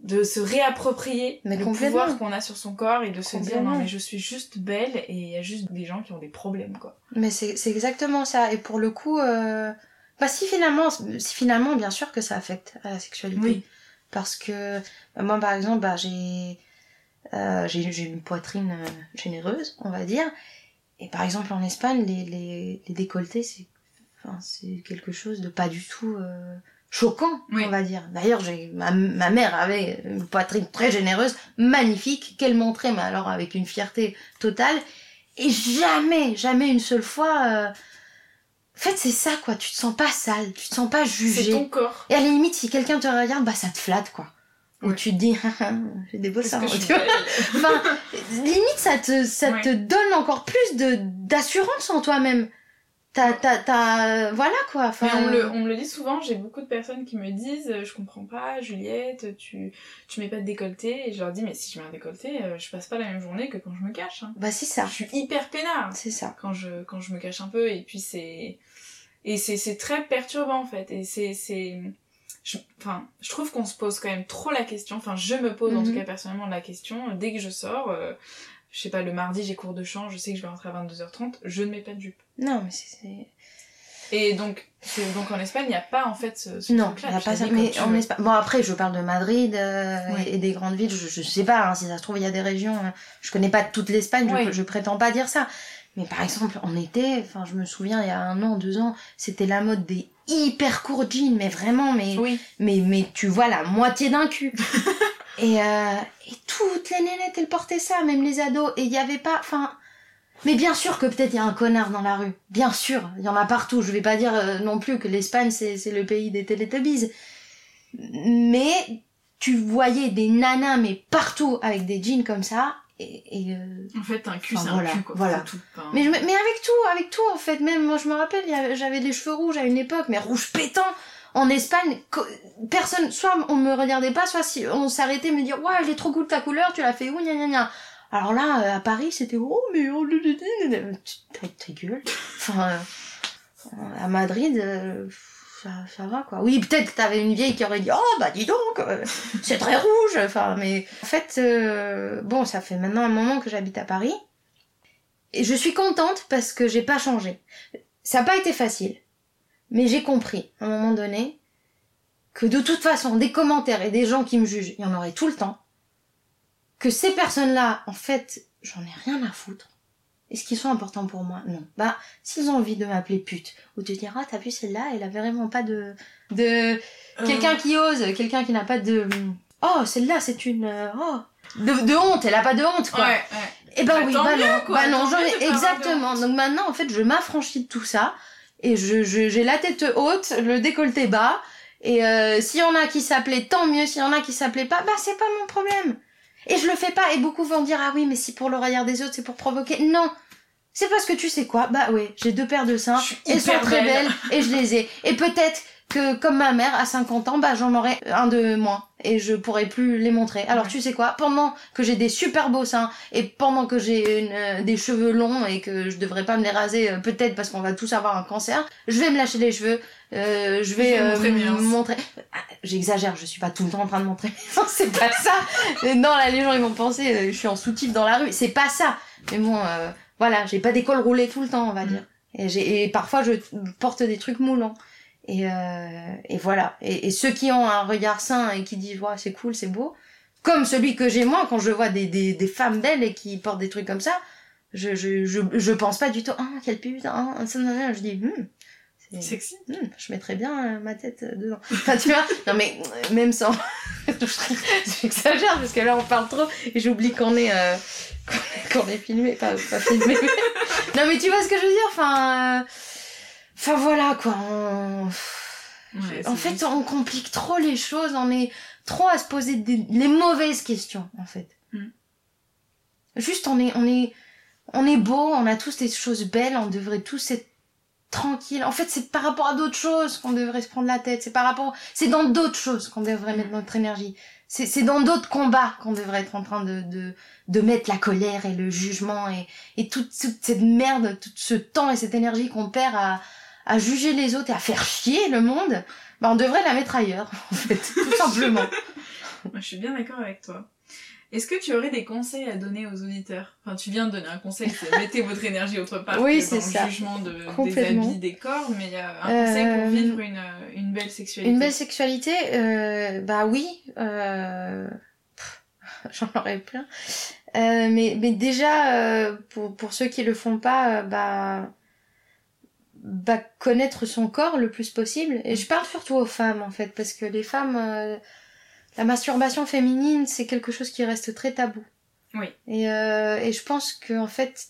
de se réapproprier Mais le pouvoir qu'on a sur son corps et de se dire non mais je suis juste belle et il y a juste des gens qui ont des problèmes quoi. Mais c'est c'est exactement ça. Et pour le coup, euh... bah si finalement, si finalement, bien sûr que ça affecte à la sexualité. Oui. Parce que bah, moi, par exemple, bah, j'ai euh, j'ai une poitrine euh, généreuse, on va dire. Et par exemple, en Espagne, les, les, les décolletés, c'est enfin, c'est quelque chose de pas du tout euh, choquant, Oui. on va dire. D'ailleurs, ma, ma mère avait une poitrine très généreuse, magnifique, qu'elle montrait, mais alors avec une fierté totale. Et jamais, jamais une seule fois. euh, En fait, c'est ça, quoi. Tu te sens pas sale, tu te sens pas C'est jugé. ton corps. Et à la limite, si quelqu'un te regarde, bah ça te flatte, quoi. Ou Ouais. tu te dis, Ah, j'ai des beaux seins. Enfin, limite, ça te, ça Ouais. te donne encore plus de d'assurance en toi-même. T'as, t'as, t'as, voilà quoi. Enfin, Mais on me, le, on me le dit souvent, j'ai beaucoup de personnes qui me disent euh, Je comprends pas, Juliette, tu, tu mets pas de décolleté. Et je leur dis Mais si je mets un décolleté, euh, je passe pas la même journée que quand je me cache. hein. Bah c'est ça, Je suis hyper peinard c'est ça. quand je, quand je me cache un peu. Et puis c'est. Et c'est c'est très perturbant en fait. Et c'est. Je- Enfin, je trouve qu'on se pose quand même trop la question. Enfin, je me pose en Mhm. tout cas personnellement la question. Dès que je sors, euh, je sais pas, le mardi j'ai cours de chant, je sais que je vais rentrer à 22h30, je ne mets pas de jupe. Non, mais c'est, Et donc, donc en Espagne, il n'y a pas en fait ce, ce non, truc-là. y a pas ça. Mais en. Espagne, bon après, je parle de Madrid euh, Oui. et, et des grandes villes. Je, je sais pas hein, si ça se trouve, il y a des régions. hein. Je connais pas toute l'Espagne. je-. Je, prétends pas dire ça. Mais par exemple, en été, enfin, je me souviens, il y a un an, deux ans, c'était la mode des hyper courts jeans, mais vraiment, mais Oui. mais, mais tu vois la moitié d'un cul. et, euh, et toutes les nénettes, elles portaient ça, même les ados. Et il y avait pas, enfin... Mais bien sûr que peut-être il y a un connard dans la rue. Bien sûr, il y en a partout. Je vais pas dire euh, non plus que l'Espagne, c'est c'est le pays des Teletubbies. Mais tu voyais des nanas, mais partout, avec des jeans comme ça. Et, et, euh, En fait, un cul, Enfin, c'est voilà, un cul, quoi. voilà. Tout. Mais, je mais avec tout, avec tout en fait. Même moi je me rappelle, j'avais des cheveux rouges à une époque, mais rouge pétant. En Espagne, personne, soit on me regardait pas, soit si on s'arrêtait me dire ouais, elle est trop cool ta couleur, tu l'as fait où, gna gna gna? Alors là, euh, à Paris, c'était oh mais oh le- le- ta, ta gueule. Enfin, euh, à Madrid, euh, ça, ça va quoi. Oui, peut-être que t'avais une vieille qui aurait dit oh bah dis donc, euh, c'est très rouge. Enfin, mais en fait, euh, bon, ça fait maintenant un moment que j'habite à Paris. Et je suis contente parce que j'ai pas changé. Ça n'a pas été facile. Mais j'ai compris, à un moment donné, que de toute façon, des commentaires et des gens qui me jugent, il y en aurait tout le temps. Que ces personnes-là, en fait, j'en ai rien à foutre. Est-ce qu'ils sont importants pour moi? Non. Bah, s'ils ont envie de m'appeler pute, ou de dire, ah, t'as vu celle-là, elle a vraiment pas de... de... euh, Quelqu'un qui ose, quelqu'un qui n'a pas de... Oh, celle-là, c'est une... euh, Oh... De, de honte, elle a pas de honte, quoi. Ouais, ouais. Eh ben Bah, oui, bah mieux, non, quoi, bah non, de exactement. Donc maintenant, en fait, je m'affranchis de tout ça et je je- j'ai la tête haute, le décolleté bas. Et euh, s'il y en a qui s'appelaient, tant mieux. S'il y en a qui s'appelaient pas, bah c'est pas mon problème. Et je le fais pas. Et beaucoup vont dire ah oui, mais si pour le regard des autres, c'est pour provoquer. Non, c'est parce que tu sais quoi? Bah oui, j'ai deux paires de seins. Elles sont très belle. belles et je les ai. Et peut-être que comme ma mère à 50 ans, bah j'en aurai un de moins et je pourrai plus les montrer. Alors Ouais. tu sais quoi? Pendant que j'ai des super beaux seins et pendant que j'ai euh, des cheveux longs et que je devrais pas me les raser euh, peut-être parce qu'on va tous avoir un cancer, je vais me lâcher les cheveux, euh, je vais vais euh, montrer. Ah, J'exagère, je suis pas tout le temps en train de montrer c'est pas ça. Non, là les gens ils vont penser je suis en soutif dans la rue, c'est pas ça. Mais bon, euh, voilà, j'ai pas des cols roulés tout le temps, on va Mm. dire. Et, j'ai, et parfois je porte des trucs moulants. Et, euh, et voilà. Et, et ceux qui ont un regard sain et qui disent ouais, c'est cool, c'est beau, comme celui que j'ai moi quand je vois des, des, des femmes belles et qui portent des trucs comme ça, je, je, je, je pense pas du tout, ah, quelle pute, ah, ça. je dis, hmm, c'est- Sexy. hmm, je mettrais bien euh, ma tête euh, dedans. Enfin, tu vois, non mais euh, même sans. J'exagère parce que là on parle trop et j'oublie qu'on est, euh, qu'on est, qu'on est filmé, pas, pas filmé. non mais tu vois ce que je veux dire, enfin. Euh, Enfin voilà quoi, on... Ouais, En fait, juste- on complique trop les choses, on est trop à se poser des- les mauvaises questions, en fait. Mm. Juste, on est, on est, on est beau, on a tous des choses belles, on devrait tous être tranquille. En fait, c'est par rapport à d'autres choses qu'on devrait se prendre la tête. C'est par rapport, c'est dans d'autres choses qu'on devrait mettre notre énergie. C'est, c'est dans d'autres combats qu'on devrait être en train de, de, de mettre la colère et le jugement et, et toute, toute cette merde, tout ce temps et cette énergie qu'on perd à, à juger les autres et à faire chier le monde. Bah, on devrait la mettre ailleurs, en fait, tout simplement. Je suis bien d'accord avec toi. Est-ce que tu aurais des conseils à donner aux auditeurs? Enfin, tu viens de donner un conseil, c'est mettez votre énergie autre part Oui, que dans ça. le jugement de, des habits, des corps, mais il y a un conseil pour Euh, vivre une, une belle sexualité. Une belle sexualité, euh, bah oui, euh, j'en aurais plein. Euh, mais, mais déjà, euh, pour, pour ceux qui le font pas, bah, bah, connaître son corps le plus possible. Et je parle surtout aux femmes, en fait, parce que les femmes, euh, la masturbation féminine, c'est quelque chose qui reste très tabou. Oui. Et, euh, et je pense que, en fait,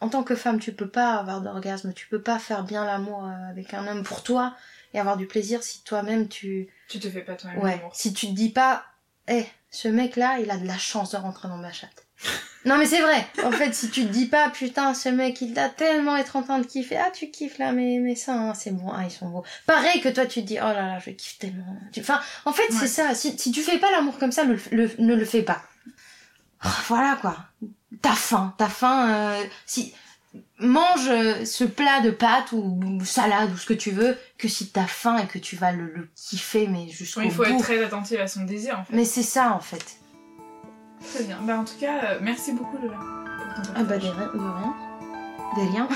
en tant que femme, tu peux pas avoir d'orgasme, tu peux pas faire bien l'amour euh, avec un homme pour toi et avoir du plaisir si toi-même tu Tu te fais pas toi-même ouais si tu te dis pas eh ce mec là il a de la chance de rentrer dans ma chatte non mais c'est vrai. En fait si tu te dis pas putain ce mec il doit tellement être en train de kiffer ah tu kiffes là mais mais ça hein, c'est bon. Ah ils sont beaux. Pareil que toi tu te dis oh là là je kiffe tellement. Tu- enfin en fait Ouais. c'est ça. Si, si tu fais pas l'amour comme ça le, le- ne le fais pas. Oh, voilà quoi. T'as faim. T'as faim euh, si mange euh, ce plat de pâtes ou, ou salade ou ce que tu veux que si t'as faim et que tu vas le, le kiffer mais jusqu'au Oui, il faut bout. être très attentif à son désir en fait. mais c'est ça en fait Très bien. Bah, en tout cas, euh, merci beaucoup Lola. ah bah de rien de rien de rien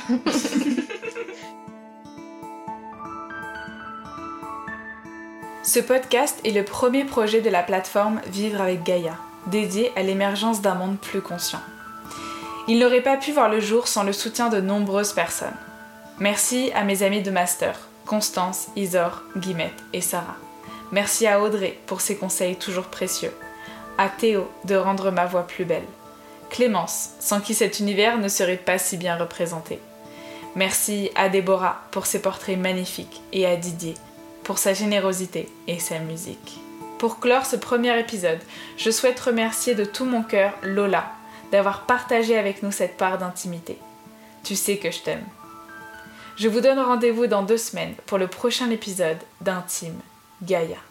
Ce podcast est le premier projet de la plateforme Vivre avec Gaïa, dédié à l'émergence d'un monde plus conscient. Il n'aurait pas pu voir le jour sans le soutien de nombreuses personnes. Merci à mes amis de master, Constance, Isor, Guimette et Sarah. Merci à Audrey pour ses conseils toujours précieux. À Théo de rendre ma voix plus belle. Clémence, sans qui cet univers ne serait pas si bien représenté. Merci à Déborah pour ses portraits magnifiques et à Didier pour sa générosité et sa musique. Pour clore ce premier épisode, je souhaite remercier de tout mon cœur Lola d'avoir partagé avec nous cette part d'intimité. Tu sais que je t'aime. Je vous donne rendez-vous dans deux semaines pour le prochain épisode d'Intime Gaïa.